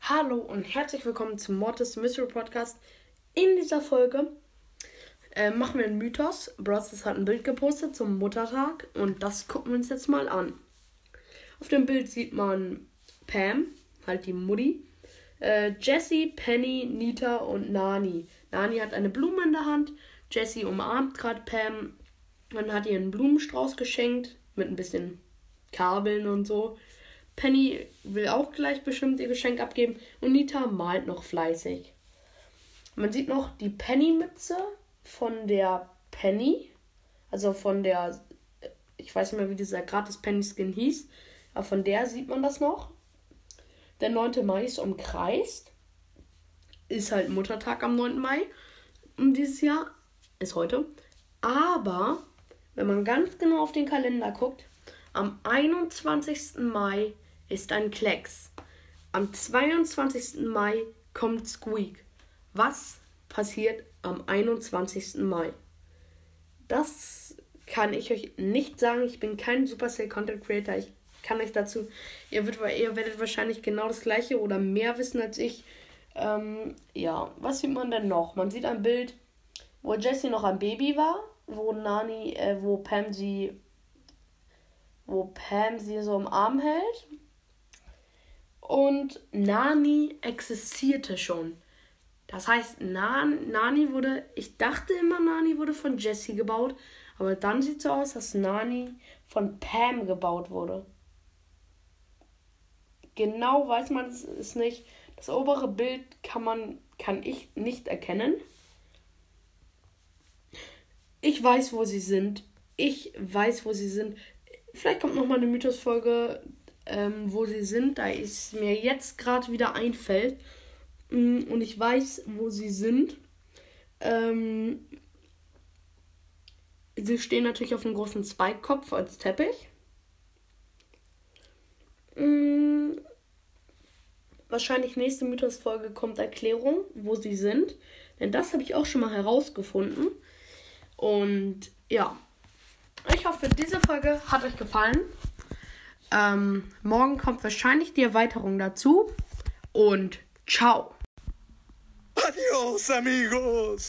Hallo und herzlich willkommen zum Mortis Mystery Podcast. In dieser Folge äh, machen wir einen Mythos. Bros hat ein Bild gepostet zum Muttertag und das gucken wir uns jetzt mal an. Auf dem Bild sieht man Pam, halt die Mutti, äh, Jessie, Penny, Nita und Nani. Nani hat eine Blume in der Hand. Jessie umarmt gerade Pam und hat ihr einen Blumenstrauß geschenkt mit ein bisschen Kabeln und so. Penny will auch gleich bestimmt ihr Geschenk abgeben und Nita malt noch fleißig. Man sieht noch die Penny-Mütze von der Penny, also von der, ich weiß nicht mehr, wie dieser gratis Penny-Skin hieß, aber von der sieht man das noch. Der 9. Mai ist umkreist. Ist halt Muttertag am 9. Mai dieses Jahr. Ist heute. Aber, wenn man ganz genau auf den Kalender guckt, am 21. Mai ist ein Klecks. Am 22. Mai kommt Squeak. Was passiert am 21. Mai? Das kann ich euch nicht sagen. Ich bin kein Supercell Content Creator. Ich kann euch dazu, ihr, wird, ihr werdet wahrscheinlich genau das gleiche oder mehr wissen als ich. Ähm, ja, was sieht man denn noch? Man sieht ein Bild, wo Jessie noch ein Baby war, wo Nani, äh, wo Pam sie, wo Pam sie so im Arm hält und Nani existierte schon. Das heißt, Nan Nani wurde, ich dachte immer, Nani wurde von Jessie gebaut, aber dann sieht es so aus, dass Nani von Pam gebaut wurde. Genau weiß man es nicht. Das obere Bild kann man, kann ich nicht erkennen. Ich weiß, wo sie sind. Ich weiß, wo sie sind. Vielleicht kommt noch mal eine Mythos-Folge ähm, wo sie sind, da es mir jetzt gerade wieder einfällt mm, und ich weiß, wo sie sind. Ähm, sie stehen natürlich auf einem großen Spike-Kopf als Teppich. Ähm, wahrscheinlich nächste Mythos-Folge kommt Erklärung, wo sie sind. Denn das habe ich auch schon mal herausgefunden. Und ja, ich hoffe, diese Folge hat euch gefallen. Ähm, morgen kommt wahrscheinlich die Erweiterung dazu. Und ciao. Adios, amigos.